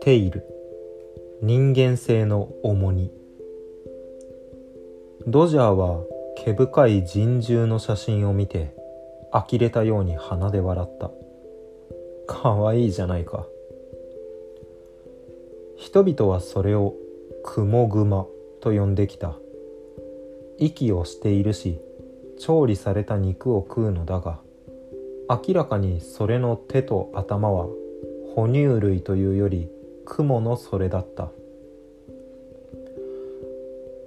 テイル。人間性の重荷。ドジャーは毛深い人獣の写真を見て呆れたように鼻で笑った。かわいいじゃないか。人々はそれをクモグマと呼んできた。息をしているし調理された肉を食うのだが明らかにそれの手と頭は哺乳類というより雲のそれだった。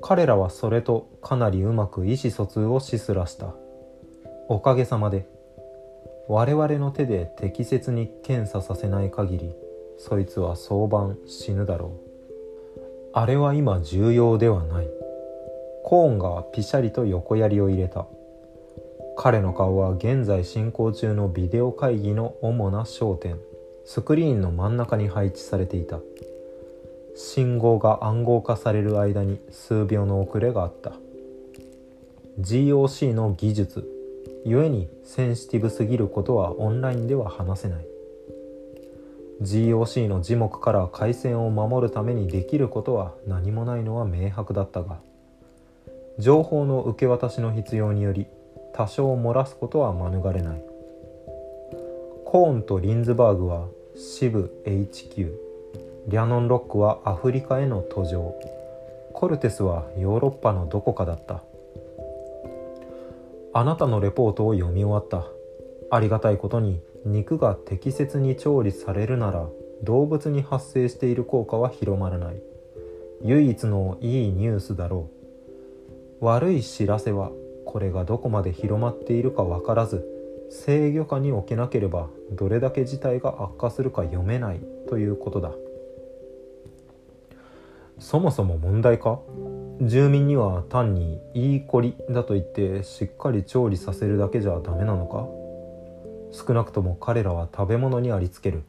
彼らはそれとかなりうまく意思疎通をしすらした。おかげさまで我々の手で適切に検査させない限りそいつは早晩死ぬだろう。あれは今重要ではない。コーンがピシャリと横槍を入れた。彼の顔は現在進行中のビデオ会議の主な焦点。スクリーンの真ん中に配置されていた。信号が暗号化される間に数秒の遅れがあった。GOC の技術。故にセンシティブすぎることはオンラインでは話せない。GOC の字幕から回線を守るためにできることは何もないのは明白だったが情報の受け渡しの必要により多少漏らすことは免れない。コーンとリンズバーグは支部 HQ リャノンロックはアフリカへの途上。コルテスはヨーロッパのどこかだった。あなたのレポートを読み終わった。ありがたいことに肉が適切に調理されるなら動物に発生している効果は広まらない。唯一のいいニュースだろう。悪い知らせはこれがどこまで広まっているか分からず制御下に置けなければどれだけ事態が悪化するか読めないということだ。そもそも問題か？住民には単にいいこりだと言ってしっかり調理させるだけじゃダメなのか？少なくとも彼らは食べ物にありつける。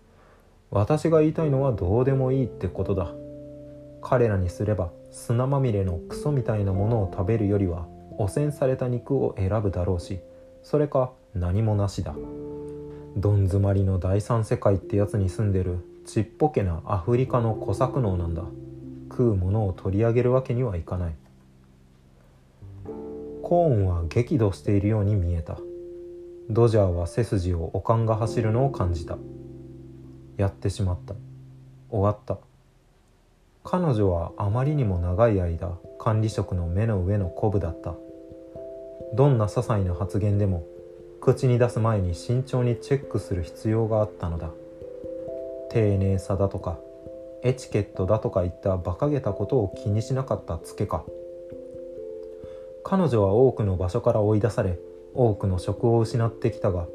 私が言いたいのはどうでもいいってことだ。彼らにすれば砂まみれのクソみたいなものを食べるよりは汚染された肉を選ぶだろうしそれか何もなしだ。どん詰まりの第三世界ってやつに住んでるちっぽけなアフリカの小作農なんだ。食うものを取り上げるわけにはいかない。コーンは激怒しているように見えた。ドジャーは背筋をおかんが走るのを感じた。やってしまった。終わった。彼女はあまりにも長い間管理職の目の上のコブだった。どんな些細な発言でも口に出す前に慎重にチェックする必要があったのだ。丁寧さだとかエチケットだとかいった馬鹿げたことを気にしなかったツケか。彼女は多くの場所から追い出され多くの職を失ってきたが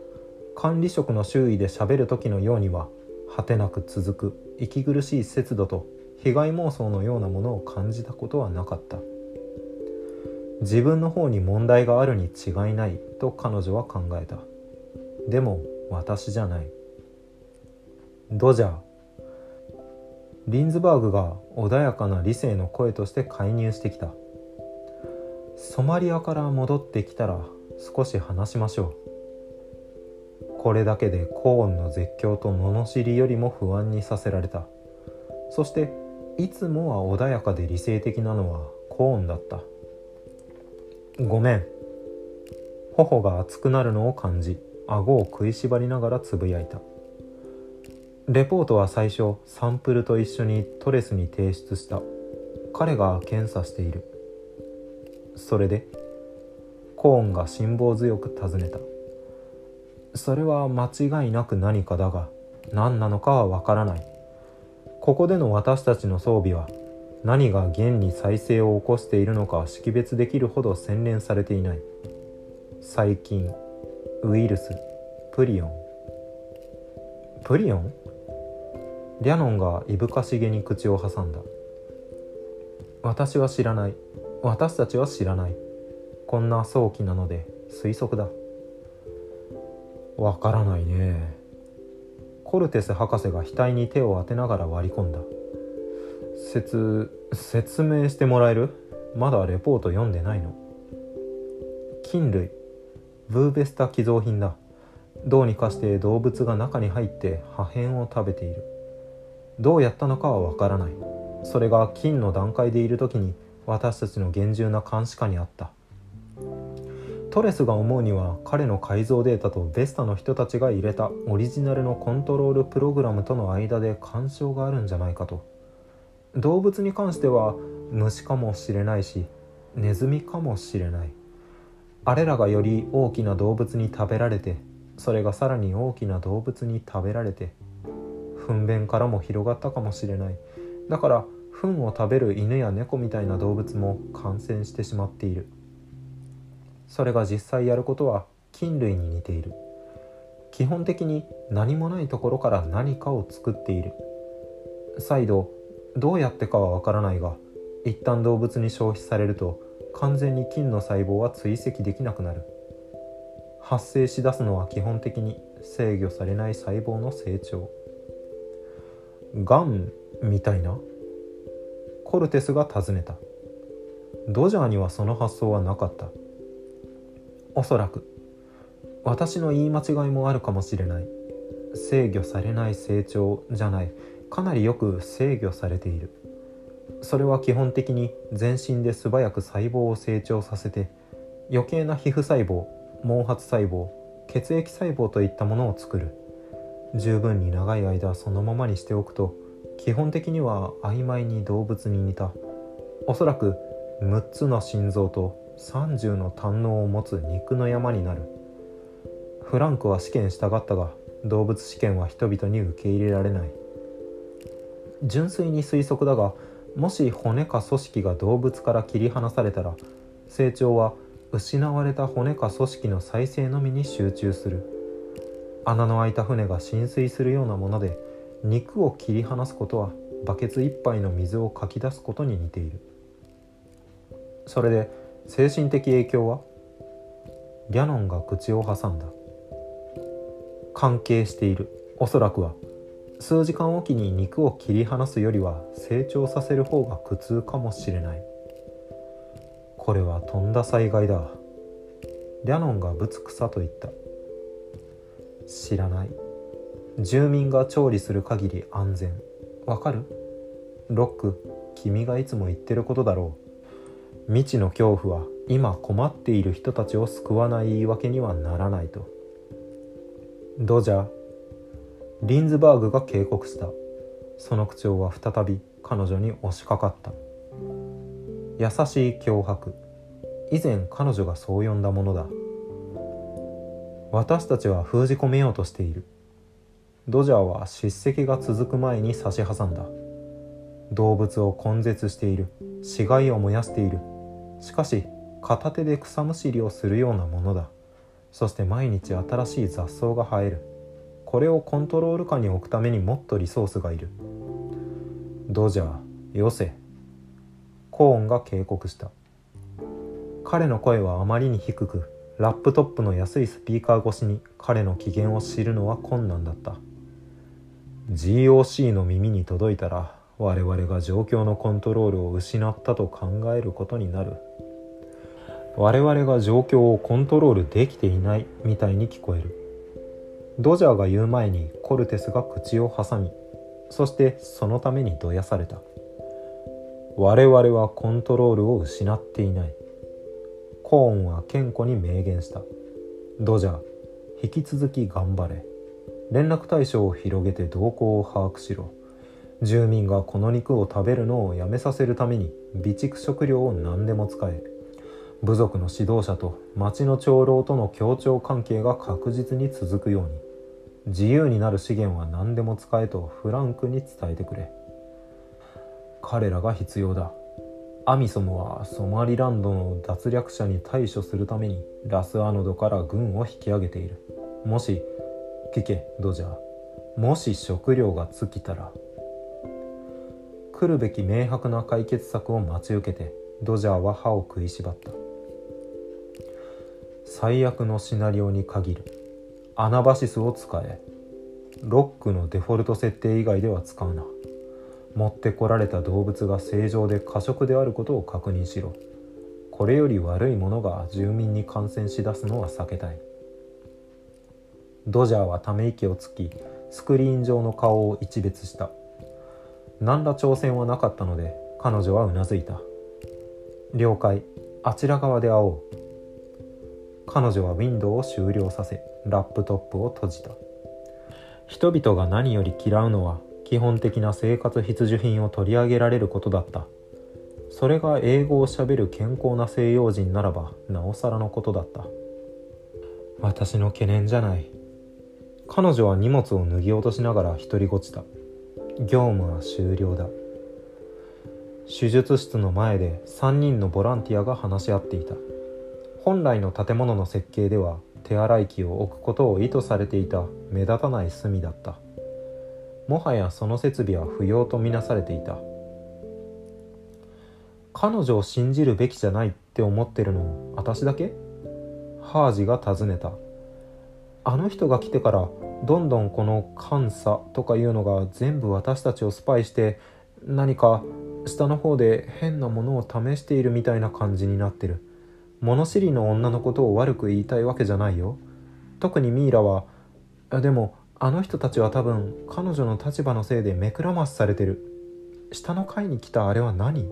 管理職の周囲で喋る時のようには果てなく続く息苦しい節度と被害妄想のようなものを感じたことはなかった。自分の方に問題があるに違いないと彼女は考えた。でも私じゃない。ドジャー。リンズバーグが穏やかな理性の声として介入してきた。ソマリアから戻ってきたら少し話しましょう。これだけでコーンの絶叫と罵りよりも不安にさせられた。そしていつもは穏やかで理性的なのはコーンだった。ごめん。頬が熱くなるのを感じ顎を食いしばりながらつぶやいた。レポートは最初サンプルと一緒にトレスに提出した。彼が検査している。それでコーンが辛抱強く尋ねた。それは間違いなく何かだが何なのかはわからない。ここでの私たちの装備は何が現に再生を起こしているのか識別できるほど洗練されていない。細菌ウイルスプリオン。プリオン？リャノンがいぶかしげに口を挟んだ。私は知らない。私たちは知らない。こんな早期なので推測だ。わからないね。コルテス博士が額に手を当てながら割り込んだ。説説明してもらえる？まだレポート読んでないの。菌類。ブーベスタ寄贈品だ。どうにかして動物が中に入って破片を食べている。どうやったのかはわからない。それが金の段階でいる時に私たちの厳重な監視下にあった。トレスが思うには彼の改造データとベスタの人たちが入れたオリジナルのコントロールプログラムとの間で干渉があるんじゃないかと。動物に関しては虫かもしれないしネズミかもしれない。あれらがより大きな動物に食べられてそれがさらに大きな動物に食べられて糞便からも広がったかもしれない。だから糞を食べる犬や猫みたいな動物も感染してしまっている。それが実際やることは菌類に似ている。基本的に何もないところから何かを作っている。再度どうやってかはわからないが一旦動物に消費されると完全に菌の細胞は追跡できなくなる。発生しだすのは基本的に制御されない細胞の成長。がんみたいな？コルテスが尋ねた。ドジャーにはその発想はなかった。おそらく私の言い間違いもあるかもしれない。制御されない成長じゃない。かなりよく制御されている。それは基本的に全身で素早く細胞を成長させて余計な皮膚細胞毛髪細胞血液細胞といったものを作る。十分に長い間そのままにしておくと基本的には曖昧に動物に似た。おそらく6つの心臓と30の胆のを持つ肉の山になる。フランクは試験したがったが動物試験は人々に受け入れられない。純粋に推測だがもし骨か組織が動物から切り離されたら成長は失われた骨か組織の再生のみに集中する。穴の開いた船が浸水するようなもので肉を切り離すことはバケツ一杯の水をかき出すことに似ている。それで精神的影響は？ギャノンが口を挟んだ。関係している。おそらくは数時間おきに肉を切り離すよりは成長させる方が苦痛かもしれない。これはとんだ災害だ。リャノンがぶつくさと言った。知らない。住民が調理する限り安全。わかる？ロック君がいつも言ってることだろう。未知の恐怖は今困っている人たちを救わない言い訳にはならないと。ドジャーリンズバーグが警告した。その口調は再び彼女に押しかかった。優しい脅迫。以前彼女がそう呼んだものだ。私たちは封じ込めようとしている。ドジャーは叱責が続く前に差し挟んだ。動物を根絶している。死骸を燃やしている。しかし片手で草むしりをするようなものだ。そして毎日新しい雑草が生える。これをコントロール下に置くためにもっとリソースがいる。ドジャーよせ。コーンが警告した。彼の声はあまりに低くラップトップの安いスピーカー越しに彼の機嫌を知るのは困難だった。GOC の耳に届いたら我々が状況のコントロールを失ったと考えることになる。我々が状況をコントロールできていないみたいに聞こえる。ドジャーが言う前にコルテスが口を挟みそしてそのためにどやされた。我々はコントロールを失っていない。コーンは健康に明言した。ドジャー引き続き頑張れ。連絡対象を広げて動向を把握しろ。住民がこの肉を食べるのをやめさせるために備蓄食料を何でも使え。部族の指導者と町の長老との協調関係が確実に続くように。自由になる資源は何でも使えとフランクに伝えてくれ。彼らが必要だ。アミソムはソマリランドの脱略者に対処するためにラスアノドから軍を引き上げている。もし聞けドジャー。もし食料が尽きたら。来るべき明白な解決策を待ち受けてドジャーは歯を食いしばった。最悪のシナリオに限る。アナバシスを使え。ロックのデフォルト設定以外では使うな。持ってこられた動物が正常で過食であることを確認しろ。これより悪いものが住民に感染しだすのは避けたい。ドジャーはため息をつきスクリーン上の顔を一別した。何ら挑戦はなかったので彼女はうなずいた。了解。あちら側で会おう。彼女はウィンドウを終了させラップトップを閉じた。人々が何より嫌うのは基本的な生活必需品を取り上げられることだった。それが英語をしゃべる健康な西洋人ならばなおさらのことだった。私の懸念じゃない。彼女は荷物を脱ぎ落としながら独りごちた業務は終了だ。手術室の前で3人のボランティアが話し合っていた。本来の建物の設計では手洗い機を置くことを意図されていた目立たない隅だった。もはやその設備は不要とみなされていた。彼女を信じるべきじゃないって思ってるの私だけ？ハージが尋ねた。あの人が来てからどんどんこの監査とかいうのが全部私たちをスパイして何か下の方で変なものを試しているみたいな感じになってる。物知りの女のことを悪く言いたいわけじゃないよ。特にミイラはでもあの人たちは多分彼女の立場のせいで目くらましされてる。下の階に来たあれは何？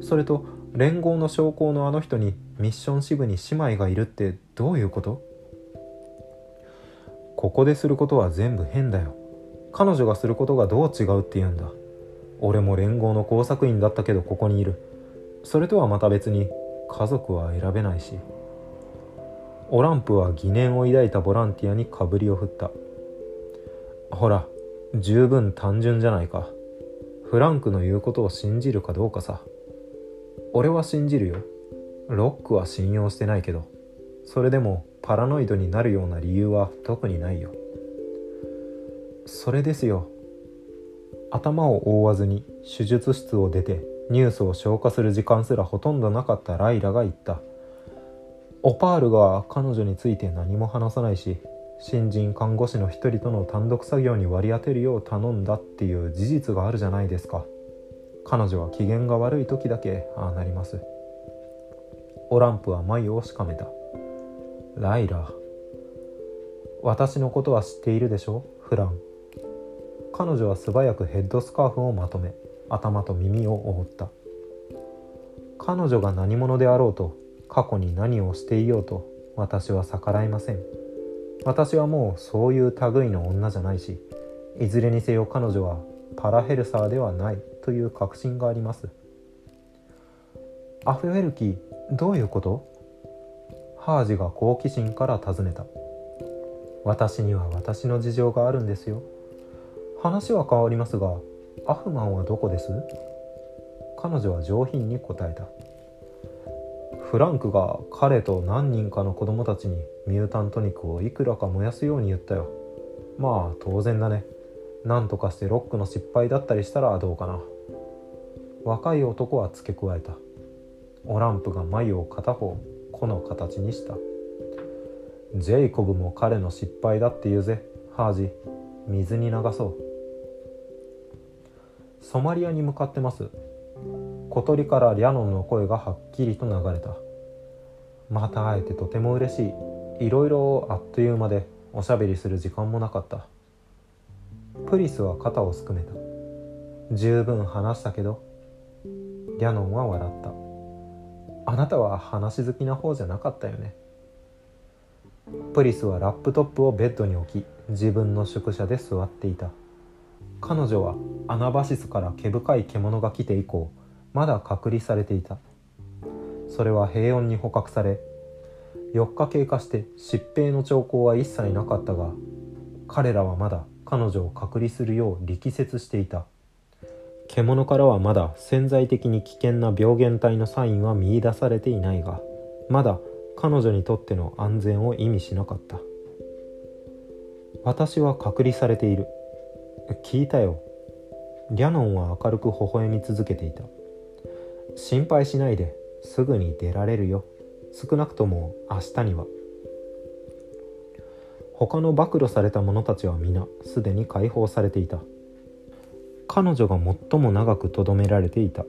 それと連合の将校のあの人にミッション支部に姉妹がいるってどういうこと？ここですることは全部変だよ。彼女がすることがどう違うって言うんだ。俺も連合の工作員だったけどここにいる。それとはまた別に家族は選べないしオランプは疑念を抱いたボランティアにかぶりを振った。ほら十分単純じゃないか。フランクの言うことを信じるかどうかさ。俺は信じるよ。ロックは信用してないけど。それでもパラノイドになるような理由は特にないよ。それですよ。頭を覆わずに手術室を出てニュースを消化する時間すらほとんどなかったライラが言った。オパールが彼女について何も話さないし新人看護師の一人との単独作業に割り当てるよう頼んだっていう事実があるじゃないですか。彼女は機嫌が悪い時だけああなります。オランプは眉をしかめた。ライラ私のことは知っているでしょ？フラン。彼女は素早くヘッドスカーフをまとめ。頭と耳を覆った。彼女が何者であろうと過去に何をしていようと私は逆らいません。私はもうそういう類の女じゃないしいずれにせよ彼女はパラヘルサーではないという確信があります。アフェルキどういうこと？ハージが好奇心から尋ねた。私には私の事情があるんですよ。話は変わりますがアフマンはどこです？彼女は上品に答えた。フランクが彼と何人かの子供たちにミュータント肉をいくらか燃やすように言ったよ。まあ当然だね。何とかしてロックの失敗だったりしたらどうかな。若い男は付け加えた。オランプが眉を片方この形にした。ジェイコブも彼の失敗だって言うぜ。ハージ水に流そう。ソマリアに向かってます。小鳥からリャノンの声がはっきりと流れた。また会えてとても嬉しい。いろいろあっという間でおしゃべりする時間もなかった。プリスは肩をすくめた。十分話したけどリャノンは笑った。あなたは話好きな方じゃなかったよね。プリスはラップトップをベッドに置き自分の宿舎で座っていた。彼女はアナバシスから毛深い獣が来て以降まだ隔離されていた。それは平穏に捕獲され4日経過して疾病の兆候は一切なかったが彼らはまだ彼女を隔離するよう力説していた。獣からはまだ潜在的に危険な病原体のサインは見いだされていないがまだ彼女にとっての安全を意味しなかった。私は隔離されている。聞いたよ。リャノンは明るく微笑み続けていた。心配しないですぐに出られるよ。少なくとも明日には。他の暴露された者たちは皆すでに解放されていた。彼女が最も長くとどめられていた。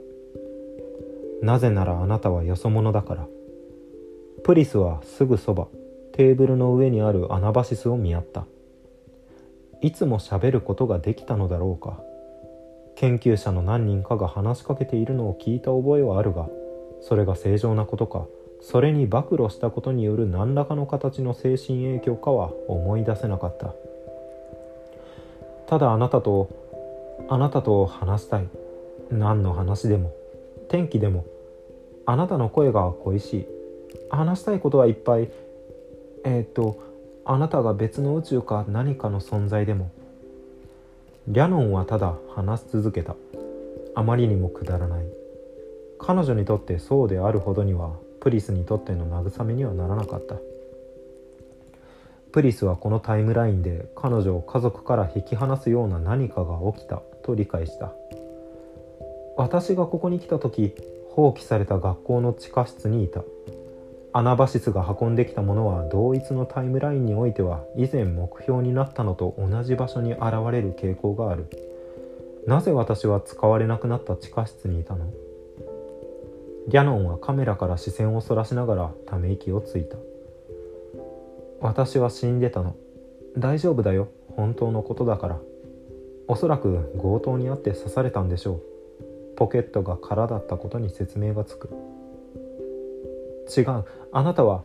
なぜならあなたはよそ者だから。プリスはすぐそばテーブルの上にあるアナバシスを見合った。いつも喋ることができたのだろうか。研究者の何人かが話しかけているのを聞いた覚えはあるがそれが正常なことかそれに暴露したことによる何らかの形の精神影響かは思い出せなかった。ただあなたとあなたと話したい。何の話でも天気でもあなたの声が恋しい。話したいことはいっぱい。えー、っとあなたが別の宇宙か何かの存在でもリャノンはただ話し続けた。あまりにもくだらない。彼女にとってそうであるほどにはプリスにとっての慰めにはならなかった。プリスはこのタイムラインで彼女を家族から引き離すような何かが起きたと理解した。私がここに来た時放棄された学校の地下室にいた。アナバシスが運んできたものは同一のタイムラインにおいては以前目標になったのと同じ場所に現れる傾向がある。なぜ私は使われなくなった地下室にいたの？ギャノンはカメラから視線をそらしながらため息をついた。私は死んでたの。大丈夫だよ。本当のことだから。おそらく強盗にあって刺されたんでしょう。ポケットが空だったことに説明がつく。違う。あなたは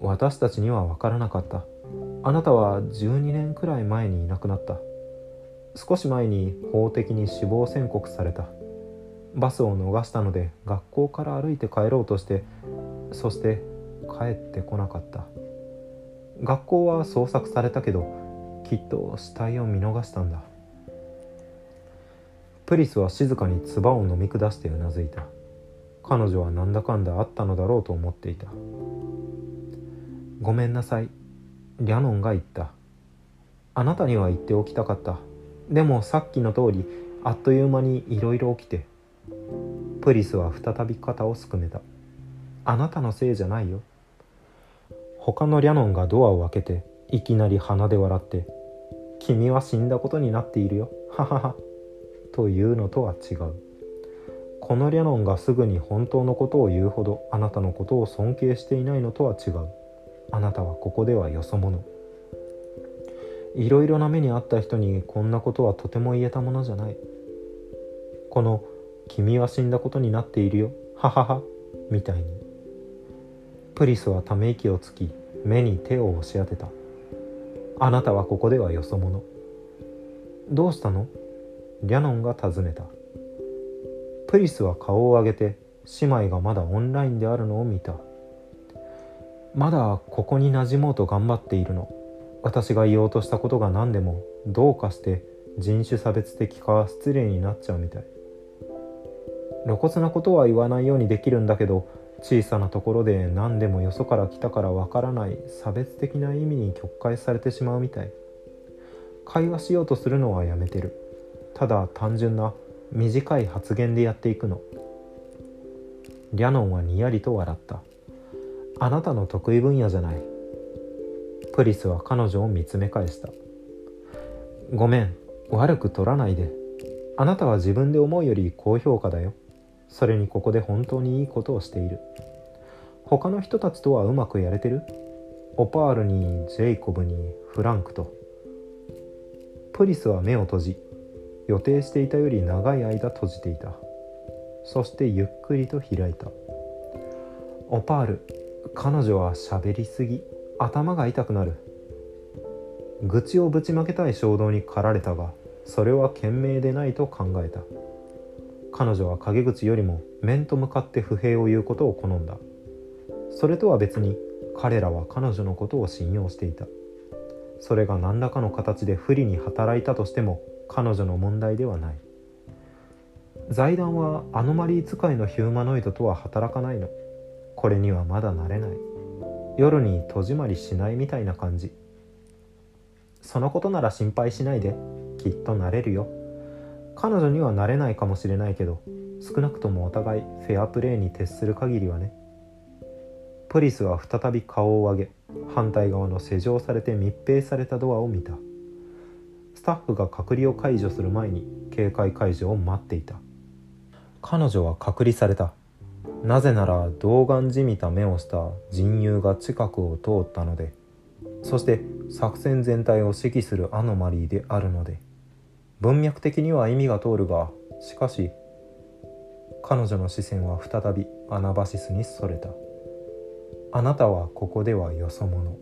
私たちには分からなかった。あなたは12年くらい前にいなくなった。少し前に法的に死亡宣告された。バスを逃したので学校から歩いて帰ろうとしてそして帰ってこなかった。学校は捜索されたけどきっと死体を見逃したんだ。プリスは静かに唾を飲み下してうなずいた。彼女はなんだかんだあったのだろうと思っていた。ごめんなさい。リャノンが言った。あなたには言っておきたかった。でもさっきの通りあっという間にいろいろ起きてプリスは再び肩をすくめた。あなたのせいじゃないよ。他のリャノンがドアを開けていきなり鼻で笑って「君は死んだことになっているよ。ははは」というのとは違う。このリャノンがすぐに本当のことを言うほどあなたのことを尊敬していないのとは違う。あなたはここではよそ者。いろいろな目にあった人にこんなことはとても言えたものじゃない。この「君は死んだことになっているよ。ははは」みたいに。プリスはため息をつき目に手を押し当てた。あなたはここではよそ者。どうしたの？リャノンが尋ねた。プリスは顔を上げて姉妹がまだオンラインであるのを見た。まだここに馴染もうと頑張っているの。私が言おうとしたことが何でもどうかして人種差別的か失礼になっちゃうみたい。露骨なことは言わないようにできるんだけど小さなところで何でもよそから来たからわからない差別的な意味に曲解されてしまうみたい。会話しようとするのはやめてる。ただ単純な短い発言でやっていくの。リャノンはにやりと笑った。あなたの得意分野じゃない。プリスは彼女を見つめ返した。ごめん悪く取らないで。あなたは自分で思うより高評価だよ。それにここで本当にいいことをしている。他の人たちとはうまくやれてる。オパールにジェイコブにフランクと。プリスは目を閉じ予定していたより長い間閉じていた。そしてゆっくりと開いた。オパール彼女は喋りすぎ頭が痛くなる。愚痴をぶちまけたい衝動に駆られたがそれは賢明でないと考えた。彼女は陰口よりも面と向かって不平を言うことを好んだ。それとは別に彼らは彼女のことを信用していた。それが何らかの形で不利に働いたとしても彼女の問題ではない。財団はアノマリー使いのヒューマノイドとは働かないの。これにはまだ慣れない。夜に戸締まりしないみたいな感じ。そのことなら心配しないで。きっとなれるよ。彼女にはなれないかもしれないけど少なくともお互いフェアプレーに徹する限りはね。プリスは再び顔を上げ反対側の施錠されて密閉されたドアを見た。タッフが隔離を解除する前に警戒解除を待っていた。彼女は隔離された。なぜなら童顔じみた目をした人友が近くを通ったのでそして作戦全体を指揮するアノマリーであるので文脈的には意味が通るがしかし彼女の視線は再びアナバシスにそれた。あなたはここではよそ者。